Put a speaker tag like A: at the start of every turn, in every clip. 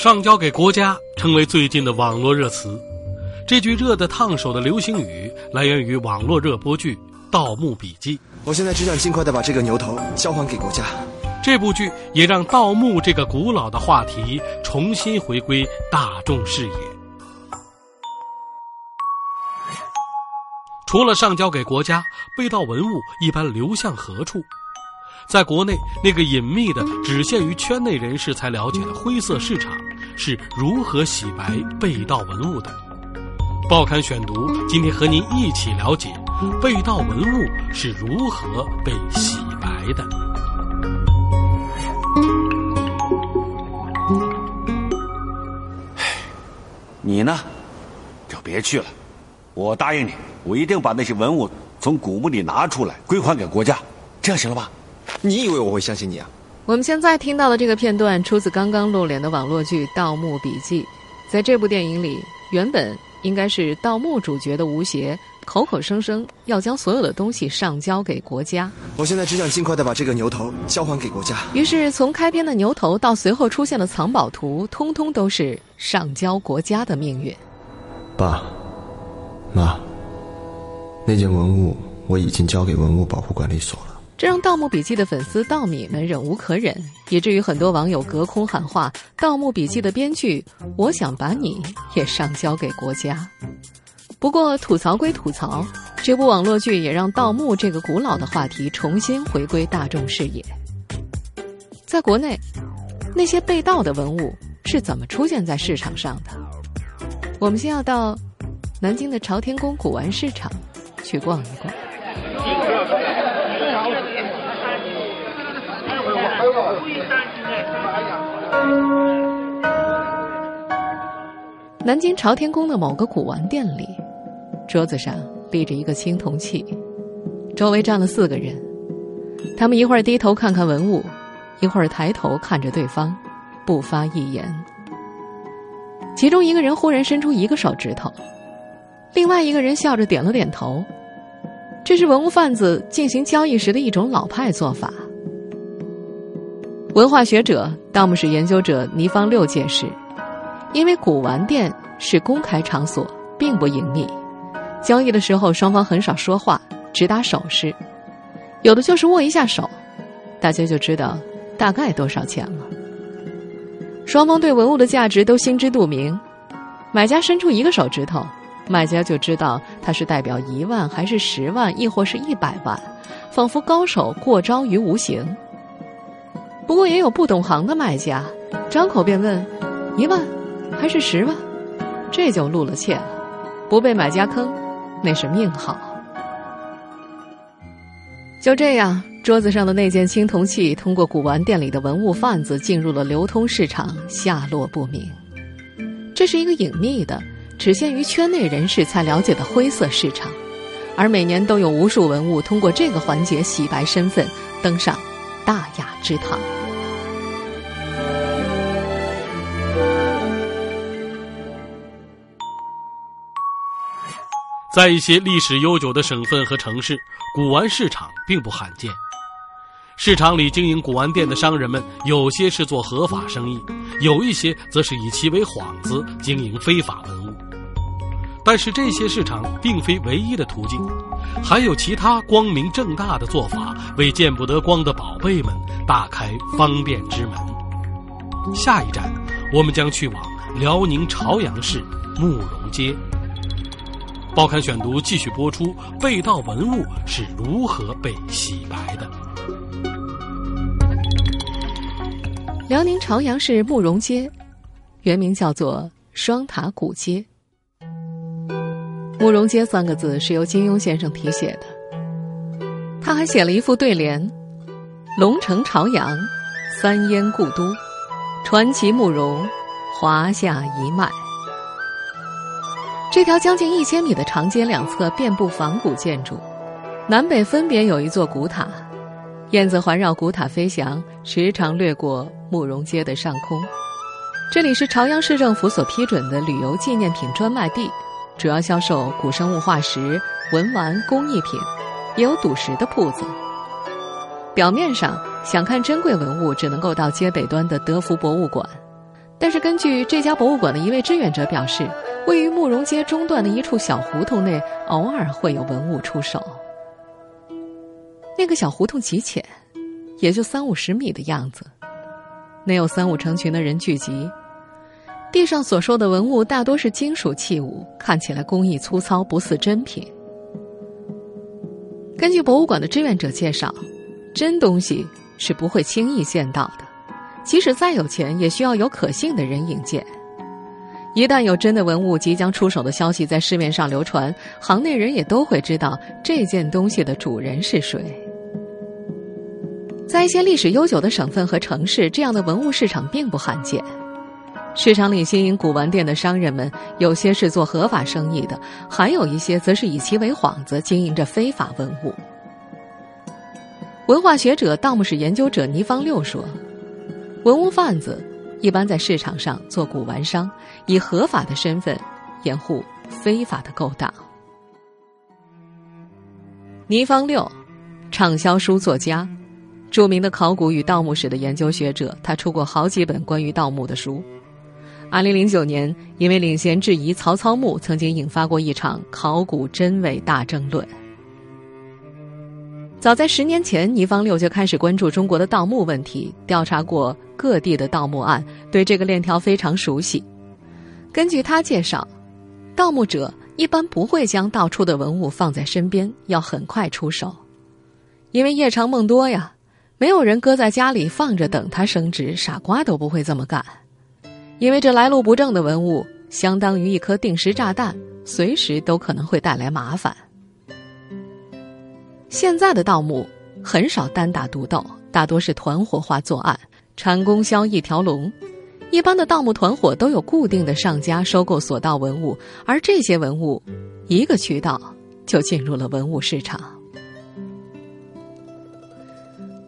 A: 上交给国家成为最近的网络热词，这句热得烫手的流行语来源于网络热播剧《盗墓笔记》。
B: 我现在只想尽快的把这个牛头交还给国家。
A: 这部剧也让盗墓这个古老的话题重新回归大众视野。除了上交给国家，被盗文物一般流向何处？在国内，那个隐秘的、只限于圈内人士才了解的灰色市场，是如何洗白被盗文物的？报刊选读，今天和您一起了解被盗文物是如何被洗白的。
C: 你呢，就别去了。我答应你，我一定把那些文物从古墓里拿出来，归还给国家，这样行了吧？
B: 你以为我会相信你啊？
D: 我们现在听到的这个片段出自刚刚露脸的网络剧《盗墓笔记》。在这部电影里，原本应该是盗墓主角的吴邪口口声声要将所有的东西上交给国家。
B: 我现在只想尽快的把这个牛头交还给国家。
D: 于是，从开篇的牛头到随后出现的藏宝图，通通都是上交国家的命运。
B: 爸妈，那件文物我已经交给文物保护管理所了。
D: 这让《盗墓笔记》的粉丝稻米们忍无可忍，以至于很多网友隔空喊话：“《盗墓笔记》的编剧，我想把你也上交给国家。”不过吐槽归吐槽，这部网络剧也让盗墓这个古老的话题重新回归大众视野。在国内，那些被盗的文物是怎么出现在市场上的？我们先要到南京的朝天宫古玩市场去逛一逛。南京朝天宫的某个古玩店里，桌子上立着一个青铜器，周围站了四个人。他们一会儿低头看看文物，一会儿抬头看着对方，不发一言。其中一个人忽然伸出一个手指头，另外一个人笑着点了点头。这是文物贩子进行交易时的一种老派做法。文化学者、盗墓史研究者倪方六解释。因为古玩店是公开场所，并不隐秘，交易的时候双方很少说话，只打手势，有的就是握一下手，大家就知道大概多少钱了。双方对文物的价值都心知肚明，买家伸出一个手指头，卖家就知道它是代表一万还是十万，亦或是一百万，仿佛高手过招于无形。不过也有不懂行的卖家，张口便问一万。还是十万，这就露了怯了。不被买家坑，那是命好。就这样，桌子上的那件青铜器，通过古玩店里的文物贩子进入了流通市场，下落不明。这是一个隐秘的、只限于圈内人士才了解的灰色市场，而每年都有无数文物通过这个环节洗白身份，登上大雅之堂。
A: 在一些历史悠久的省份和城市，古玩市场并不罕见。市场里经营古玩店的商人们，有些是做合法生意，有一些则是以其为幌子经营非法文物。但是这些市场并非唯一的途径，还有其他光明正大的做法，为见不得光的宝贝们打开方便之门。下一站，我们将去往辽宁朝阳市慕容街。报刊选读继续播出：被盗文物是如何被洗白的？
D: 辽宁朝阳市慕容街，原名叫做双塔古街。慕容街三个字是由金庸先生题写的，他还写了一副对联：“龙城朝阳，三燕故都，传奇慕容，华夏一脉。”这条将近一千米的长街两侧遍布仿古建筑，南北分别有一座古塔，燕子环绕古塔飞翔，时常掠过慕容街的上空。这里是朝阳市政府所批准的旅游纪念品专卖地，主要销售古生物化石、文玩、工艺品，也有赌石的铺子。表面上想看珍贵文物，只能够到街北端的德福博物馆。但是，根据这家博物馆的一位志愿者表示，位于慕容街中段的一处小胡同内，偶尔会有文物出手。那个小胡同极浅，也就三五十米的样子，内有三五成群的人聚集。地上所说的文物大多是金属器物，看起来工艺粗糙，不似真品。根据博物馆的志愿者介绍，真东西是不会轻易见到的。即使再有钱，也需要有可信的人引荐。一旦有真的文物即将出手的消息在市面上流传，行内人也都会知道这件东西的主人是谁。在一些历史悠久的省份和城市，这样的文物市场并不罕见。市场里经营古玩店的商人们，有些是做合法生意的，还有一些则是以其为幌子经营着非法文物。文化学者、盗墓史研究者倪方六说。文物贩子一般在市场上做古玩商，以合法的身份掩护非法的勾当。倪方六，畅销书作家，著名的考古与盗墓史的研究学者，他出过好几本关于盗墓的书。二零零九年，因为领衔质疑曹操墓，曾经引发过一场考古真伪大争论。早在十年前，倪方六就开始关注中国的盗墓问题，调查过各地的盗墓案，对这个链条非常熟悉。根据他介绍，盗墓者一般不会将盗出的文物放在身边，要很快出手，因为夜长梦多呀，没有人搁在家里放着等它升值，傻瓜都不会这么干。因为这来路不正的文物，相当于一颗定时炸弹，随时都可能会带来麻烦。现在的盗墓很少单打独斗，大多是团伙化作案，产供销一条龙。一般的盗墓团伙都有固定的上家收购所盗文物，而这些文物一个渠道就进入了文物市场。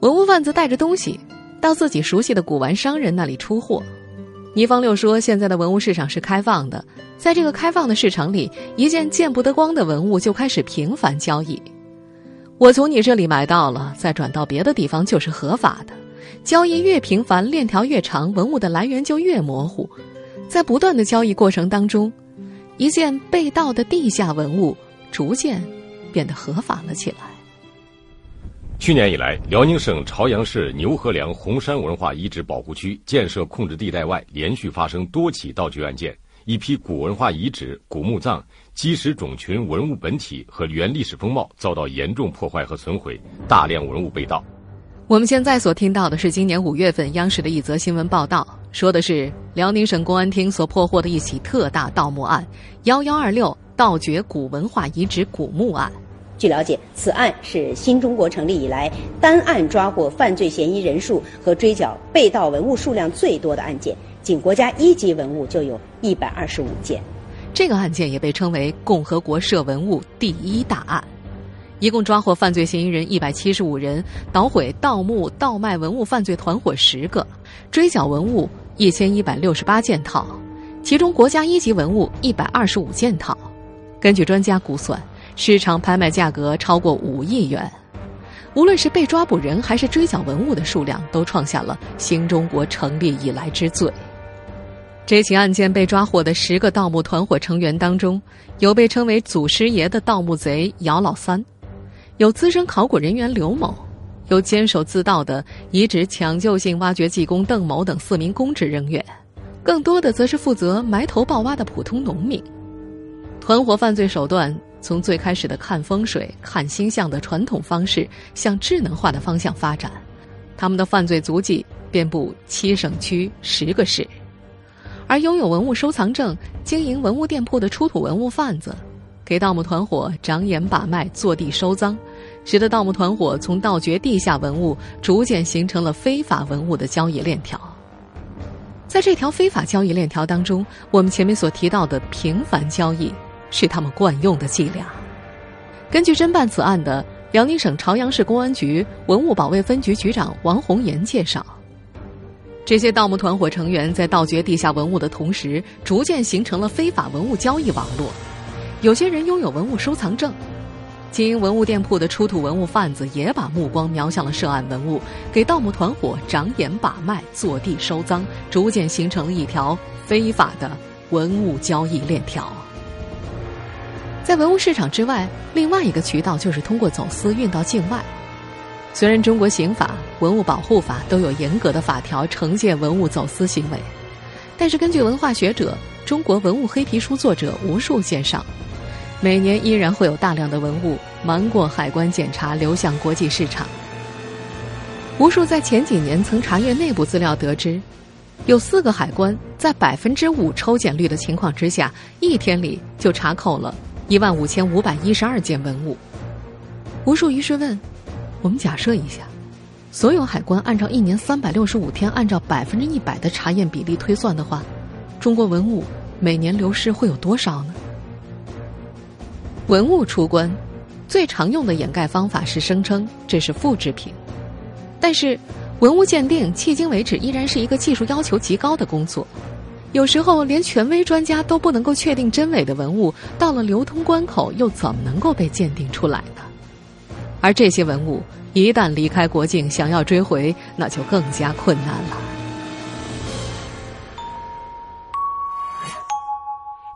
D: 文物贩子带着东西到自己熟悉的古玩商人那里出货。倪方六说：“现在的文物市场是开放的，在这个开放的市场里，一件见不得光的文物就开始频繁交易。”我从你这里买到了，再转到别的地方就是合法的。交易越频繁，链条越长，文物的来源就越模糊。在不断的交易过程当中，一件被盗的地下文物逐渐变得合法了起来。
E: 去年以来，辽宁省朝阳市牛河梁红山文化遗址保护区建设控制地带外，连续发生多起盗掘案件，一批古文化遗址、古墓葬。基石种群、文物本体和原历史风貌遭到严重破坏和损毁，大量文物被盗。
D: 我们现在所听到的是今年五月份央视的一则新闻报道，说的是辽宁省公安厅所破获的一起特大盗墓案——幺幺二六盗掘古文化遗址古墓案。
F: 据了解，此案是新中国成立以来单案抓获犯罪嫌疑人数和追缴被盗文物数量最多的案件，仅国家一级文物就有一百二十五件。
D: 这个案件也被称为“共和国涉文物第一大案”，一共抓获犯罪嫌疑人一百七十五人，捣毁盗墓、倒卖文物犯罪团伙十个，追缴文物一千一百六十八件套，其中国家一级文物一百二十五件套。根据专家估算，市场拍卖价格超过五亿元。无论是被抓捕人还是追缴文物的数量，都创下了新中国成立以来之最。这起案件被抓获的十个盗墓团伙成员当中，有被称为“祖师爷”的盗墓贼姚老三，有资深考古人员刘某，有坚守自盗的遗址抢救性挖掘技工邓某等四名公职人员，更多的则是负责埋头抱挖的普通农民。团伙犯罪手段从最开始的看风水、看星象的传统方式，向智能化的方向发展，他们的犯罪足迹遍布七省区十个市。而拥有文物收藏证、经营文物店铺的出土文物贩子，给盗墓团伙长眼把脉、坐地收赃，使得盗墓团伙从盗掘地下文物，逐渐形成了非法文物的交易链条。在这条非法交易链条当中，我们前面所提到的频繁交易，是他们惯用的伎俩。根据侦办此案的辽宁省朝阳市公安局文物保卫分局局长王红岩介绍，这些盗墓团伙成员在盗掘地下文物的同时，逐渐形成了非法文物交易网络。有些人拥有文物收藏证，经营文物店铺的出土文物贩子也把目光瞄向了涉案文物，给盗墓团伙长眼把脉、坐地收赃，逐渐形成了一条非法的文物交易链条。在文物市场之外，另外一个渠道就是通过走私运到境外。虽然中国刑法、文物保护法都有严格的法条惩戒文物走私行为，但是根据文化学者、中国文物黑皮书作者吴树介绍，每年依然会有大量的文物瞒过海关检查流向国际市场。吴数在前几年曾查阅内部资料得知，有四个海关在百分之五抽检率的情况之下，一天里就查扣了。一万五千五百一十二件文物。吴数于是问：“我们假设一下，所有海关按照一年三百六十五天，按照百分之一百的查验比例推算的话，中国文物每年流失会有多少呢？”文物出关最常用的掩盖方法是声称这是复制品，但是文物鉴定迄今为止依然是一个技术要求极高的工作。有时候，连权威专家都不能够确定真伪的文物，到了流通关口，又怎么能够被鉴定出来呢？而这些文物一旦离开国境，想要追回，那就更加困难了。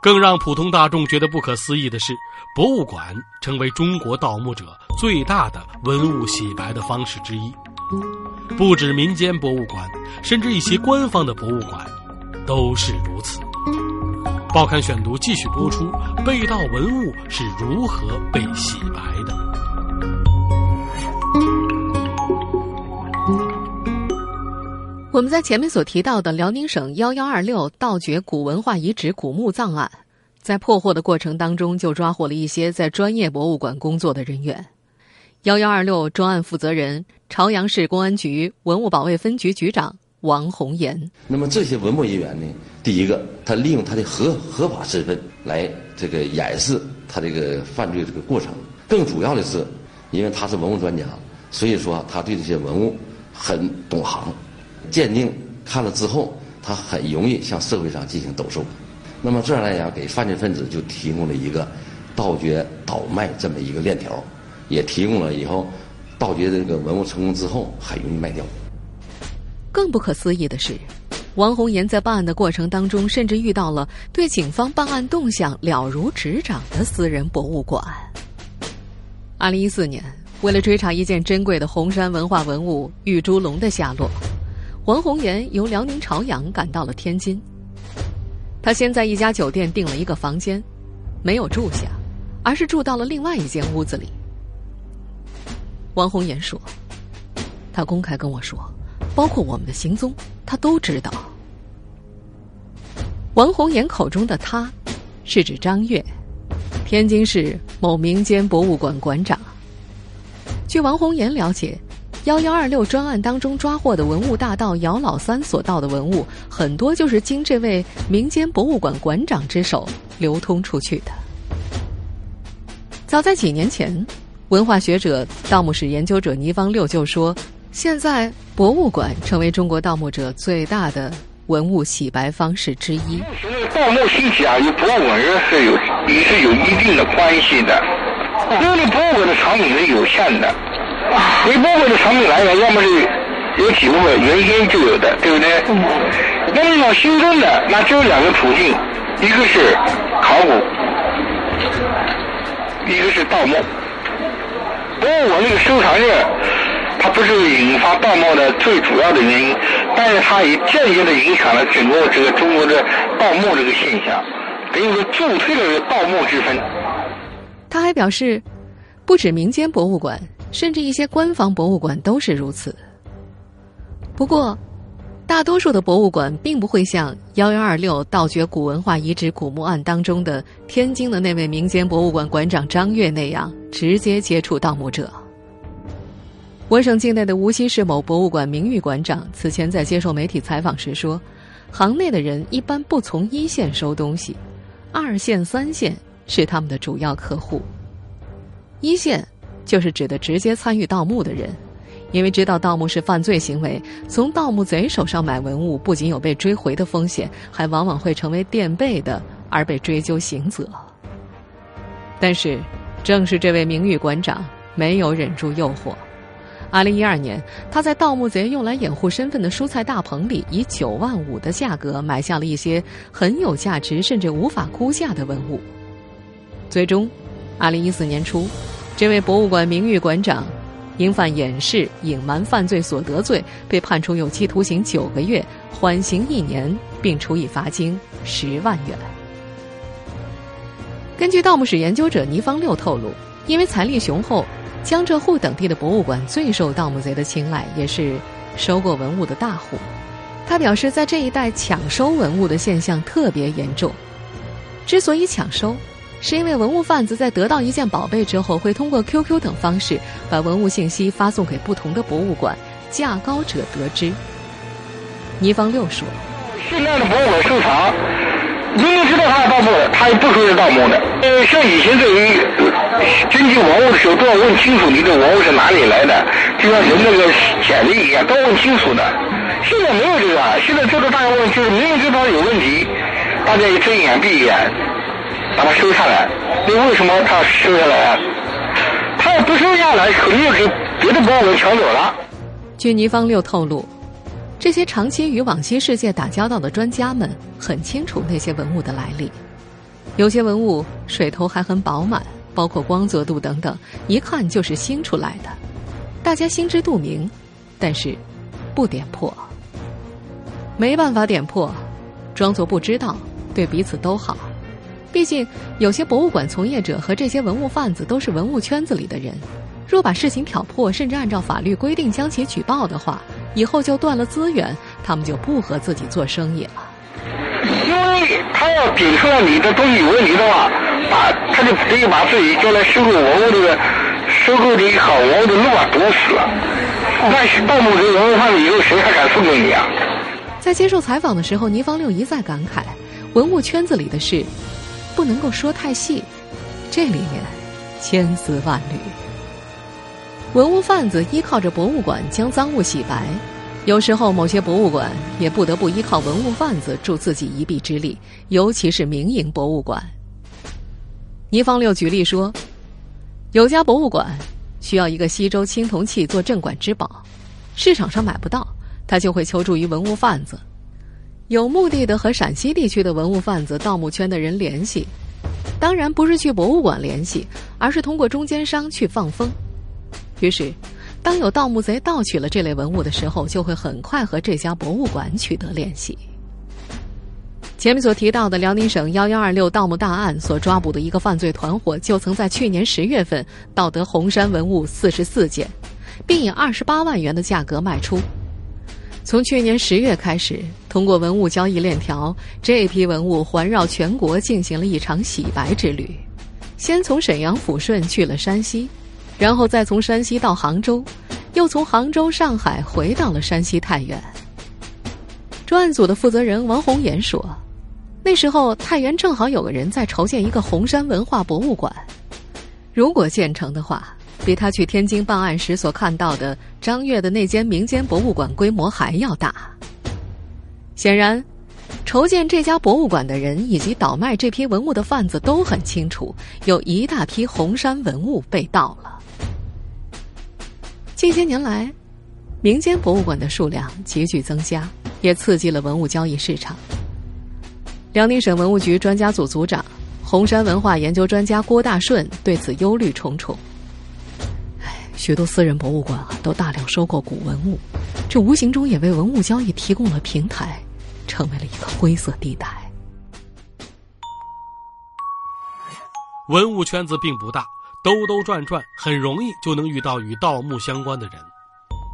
A: 更让普通大众觉得不可思议的是，博物馆成为中国盗墓者最大的文物洗白的方式之一。不止民间博物馆，甚至一些官方的博物馆。都是如此。报刊选读继续播出：被盗文物是如何被洗白的？
D: 我们在前面所提到的辽宁省幺幺二六盗掘古文化遗址古墓葬案，在破获的过程当中，就抓获了一些在专业博物馆工作的人员。幺幺二六专案负责人，朝阳市公安局文物保卫分局局长。王红岩。
G: 那么这些文物人员呢？第一个，他利用他的合合法身份来这个掩饰他这个犯罪这个过程。更主要的是，因为他是文物专家，所以说他对这些文物很懂行。鉴定看了之后，他很容易向社会上进行兜售。那么这样来讲，给犯罪分子就提供了一个盗掘倒卖这么一个链条，也提供了以后盗掘这个文物成功之后很容易卖掉。
D: 更不可思议的是，王红岩在办案的过程当中，甚至遇到了对警方办案动向了如指掌的私人博物馆。二零一四年，为了追查一件珍贵的红山文化文物玉猪龙的下落，王红岩由辽宁朝阳赶到了天津。他先在一家酒店订了一个房间，没有住下，而是住到了另外一间屋子里。王红岩说：“他公开跟我说。”包括我们的行踪，他都知道。王红岩口中的他，是指张悦，天津市某民间博物馆馆长。据王红岩了解，幺幺二六专案当中抓获的文物大盗姚老三所盗的文物，很多就是经这位民间博物馆馆长之手流通出去的。早在几年前，文化学者、盗墓史研究者倪方六就说。现在，博物馆成为中国盗墓者最大的文物洗白方式之一。
H: 盗墓兴起啊，与博物馆是有是有一定的关系的。因为博物馆的藏品是有限的，你博物馆的产品来源要么是有几部分原先就有的，对不对？那么要新增的，那只有两个途径，一个是考古，一个是盗墓。博物馆那个收藏热。它不是引发盗墓的最主要的原因，但是它也间接的影响了整个这个中国的盗墓这个现象，等于说助推了盗墓之风。
D: 他还表示，不止民间博物馆，甚至一些官方博物馆都是如此。不过，大多数的博物馆并不会像幺幺二六盗掘古文化遗址古墓案当中的天津的那位民间博物馆馆长张悦那样直接接触盗墓者。我省境内的无锡市某博物馆名誉馆长此前在接受媒体采访时说：“行内的人一般不从一线收东西，二线、三线是他们的主要客户。一线就是指的直接参与盗墓的人，因为知道盗墓是犯罪行为，从盗墓贼手上买文物不仅有被追回的风险，还往往会成为垫背的而被追究刑责。但是，正是这位名誉馆长没有忍住诱惑。二零一二年，他在盗墓贼用来掩护身份的蔬菜大棚里，以九万五的价格买下了一些很有价值甚至无法估价的文物。最终，二零一四年初，这位博物馆名誉馆长因犯掩饰、隐瞒犯罪所得罪，被判处有期徒刑九个月，缓刑一年，并处以罚金十万元。根据盗墓史研究者倪方六透露，因为财力雄厚。江浙沪等地的博物馆最受盗墓贼的青睐，也是收购文物的大户。他表示，在这一带抢收文物的现象特别严重。之所以抢收，是因为文物贩子在得到一件宝贝之后，会通过 QQ 等方式把文物信息发送给不同的博物馆，价高者得知。倪方六说：“
H: 现在的博物馆收藏。”明明知道他是盗墓的，他也不说是盗墓的。呃，像以前对于征集文物的时候，都要问清楚你的文物是哪里来的，就像人那个简历一样，都问清楚的。现在没有这个，现在这个大家问就是明明知道有问题，大家也睁眼闭眼，把它收下来。你为什么他收下来啊？他要不收下来，肯定给别的博物馆抢走了。
D: 据倪方六透露。这些长期与往昔世界打交道的专家们很清楚那些文物的来历，有些文物水头还很饱满，包括光泽度等等，一看就是新出来的。大家心知肚明，但是不点破，没办法点破，装作不知道，对彼此都好。毕竟有些博物馆从业者和这些文物贩子都是文物圈子里的人。若把事情挑破，甚至按照法律规定将其举报的话，以后就断了资源，他们就不和自己做生意了。
H: 因为他要点出来你的东西有问题的话，把他就等于把自己将来收购文物这个收购这一行文物的路啊堵死了。那盗墓贼文物贩子以后谁还敢送给你啊？
D: 在接受采访的时候，倪方六一再感慨：文物圈子里的事不能够说太细，这里面千丝万缕。文物贩子依靠着博物馆将赃物洗白，有时候某些博物馆也不得不依靠文物贩子助自己一臂之力，尤其是民营博物馆。倪方六举例说，有家博物馆需要一个西周青铜器做镇馆之宝，市场上买不到，他就会求助于文物贩子，有目的的和陕西地区的文物贩子、盗墓圈的人联系，当然不是去博物馆联系，而是通过中间商去放风。于是，当有盗墓贼盗取了这类文物的时候，就会很快和这家博物馆取得联系。前面所提到的辽宁省幺幺二六盗墓大案所抓捕的一个犯罪团伙，就曾在去年十月份盗得红山文物四十四件，并以二十八万元的价格卖出。从去年十月开始，通过文物交易链条，这批文物环绕全国进行了一场洗白之旅，先从沈阳抚顺去了山西。然后再从山西到杭州，又从杭州、上海回到了山西太原。专案组的负责人王红岩说：“那时候太原正好有个人在筹建一个红山文化博物馆，如果建成的话，比他去天津办案时所看到的张悦的那间民间博物馆规模还要大。显然，筹建这家博物馆的人以及倒卖这批文物的贩子都很清楚，有一大批红山文物被盗了。”近些年来，民间博物馆的数量急剧增加，也刺激了文物交易市场。辽宁省文物局专家组组长、红山文化研究专家郭大顺对此忧虑重重。许多私人博物馆啊，都大量收购古文物，这无形中也为文物交易提供了平台，成为了一个灰色地带。
A: 文物圈子并不大。兜兜转转，很容易就能遇到与盗墓相关的人。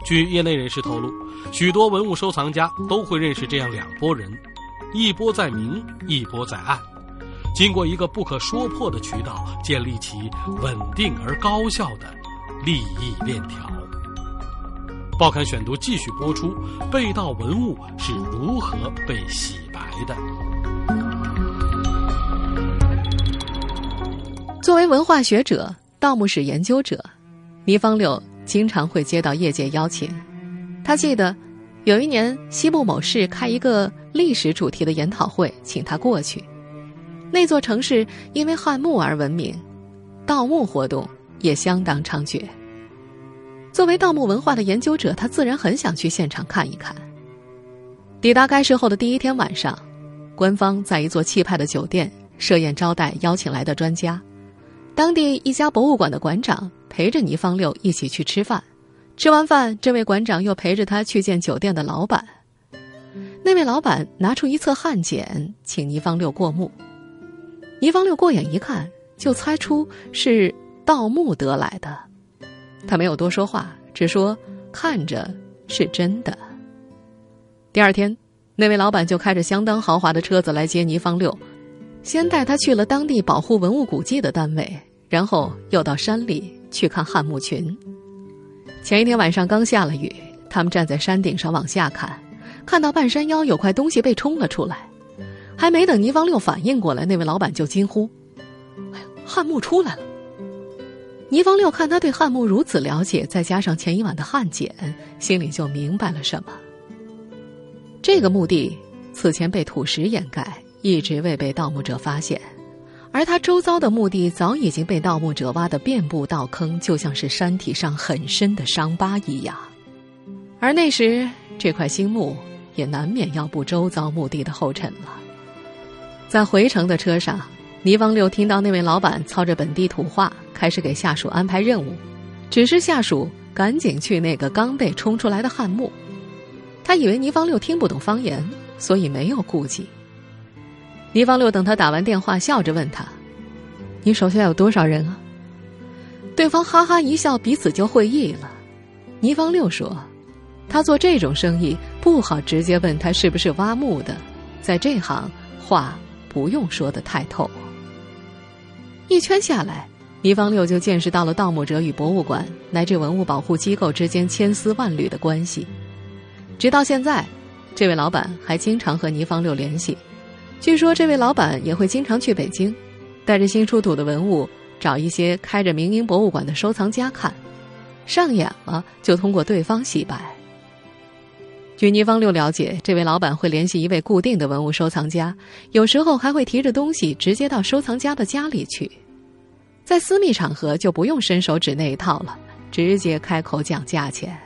A: 据业内人士透露，许多文物收藏家都会认识这样两拨人：一波在明，一波在暗。经过一个不可说破的渠道，建立起稳定而高效的利益链条。报刊选读继续播出：被盗文物是如何被洗白的？
D: 作为文化学者、盗墓史研究者，倪方六经常会接到业界邀请。他记得有一年西部某市开一个历史主题的研讨会，请他过去。那座城市因为汉墓而闻名，盗墓活动也相当猖獗。作为盗墓文化的研究者，他自然很想去现场看一看。抵达该市后的第一天晚上，官方在一座气派的酒店设宴招待邀请来的专家。当地一家博物馆的馆长陪着倪方六一起去吃饭。吃完饭，这位馆长又陪着他去见酒店的老板。那位老板拿出一册汉简，请倪方六过目。倪方六过眼一看，就猜出是盗墓得来的。他没有多说话，只说看着是真的。第二天，那位老板就开着相当豪华的车子来接倪方六，先带他去了当地保护文物古迹的单位，然后又到山里去看汉墓群。前一天晚上刚下了雨，他们站在山顶上往下看，看到半山腰有块东西被冲了出来。还没等倪方六反应过来，那位老板就惊呼：“哎，汉墓出来了！”倪方六看他对汉墓如此了解，再加上前一晚的汉简，心里就明白了什么。这个墓地此前被土石掩盖，一直未被盗墓者发现，而他周遭的墓地早已经被盗墓者挖得遍布盗坑，就像是山体上很深的伤疤一样。而那时，这块新墓也难免要步周遭墓地的后尘了。在回程的车上，倪方六听到那位老板操着本地土话，开始给下属安排任务，指示下属赶紧去那个刚被冲出来的汉墓。他以为倪方六听不懂方言，所以没有顾忌。倪方六等他打完电话，笑着问他：“你手下有多少人啊？”对方哈哈一笑，彼此就会意了。倪方六说：“他做这种生意不好直接问他是不是挖墓的，在这行话。”不用说的太透。一圈下来，倪方六就见识到了盗墓者与博物馆乃至文物保护机构之间千丝万缕的关系。直到现在，这位老板还经常和倪方六联系。据说，这位老板也会经常去北京，带着新出土的文物，找一些开着民营博物馆的收藏家看，上眼了就通过对方洗白。据倪方六了解，这位老板会联系一位固定的文物收藏家，有时候还会提着东西直接到收藏家的家里去。在私密场合就不用伸手指那一套了，直接开口讲价钱。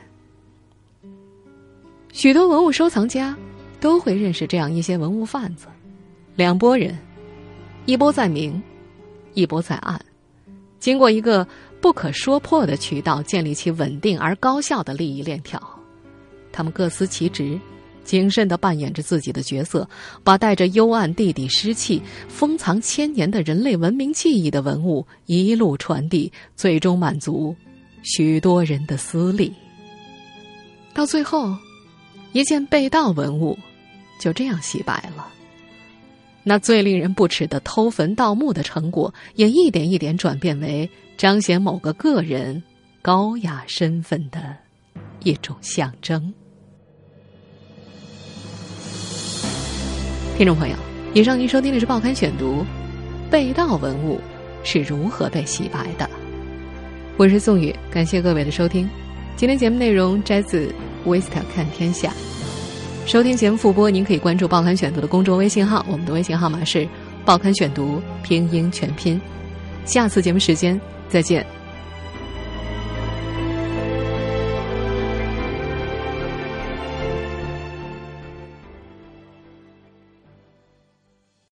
D: 许多文物收藏家都会认识这样一些文物贩子，两拨人，一波在明，一波在暗，经过一个不可说破的渠道，建立起稳定而高效的利益链条。他们各司其职，谨慎的扮演着自己的角色，把带着幽暗地底湿气、封藏千年的人类文明记忆的文物一路传递，最终满足许多人的私利。到最后，一件被盗文物就这样洗白了。那最令人不齿的偷坟盗墓的成果，也一点一点转变为彰显某个个人高雅身份的一种象征。听众朋友，以上您收听的是《报刊选读》，被盗文物是如何被洗白的？我是宋宇，感谢各位的收听。今天节目内容摘自《维斯特看天下》。收听节目复播，您可以关注《报刊选读》的公众微信号，我们的微信号码是《报刊选读》拼音全拼。下次节目时间再见。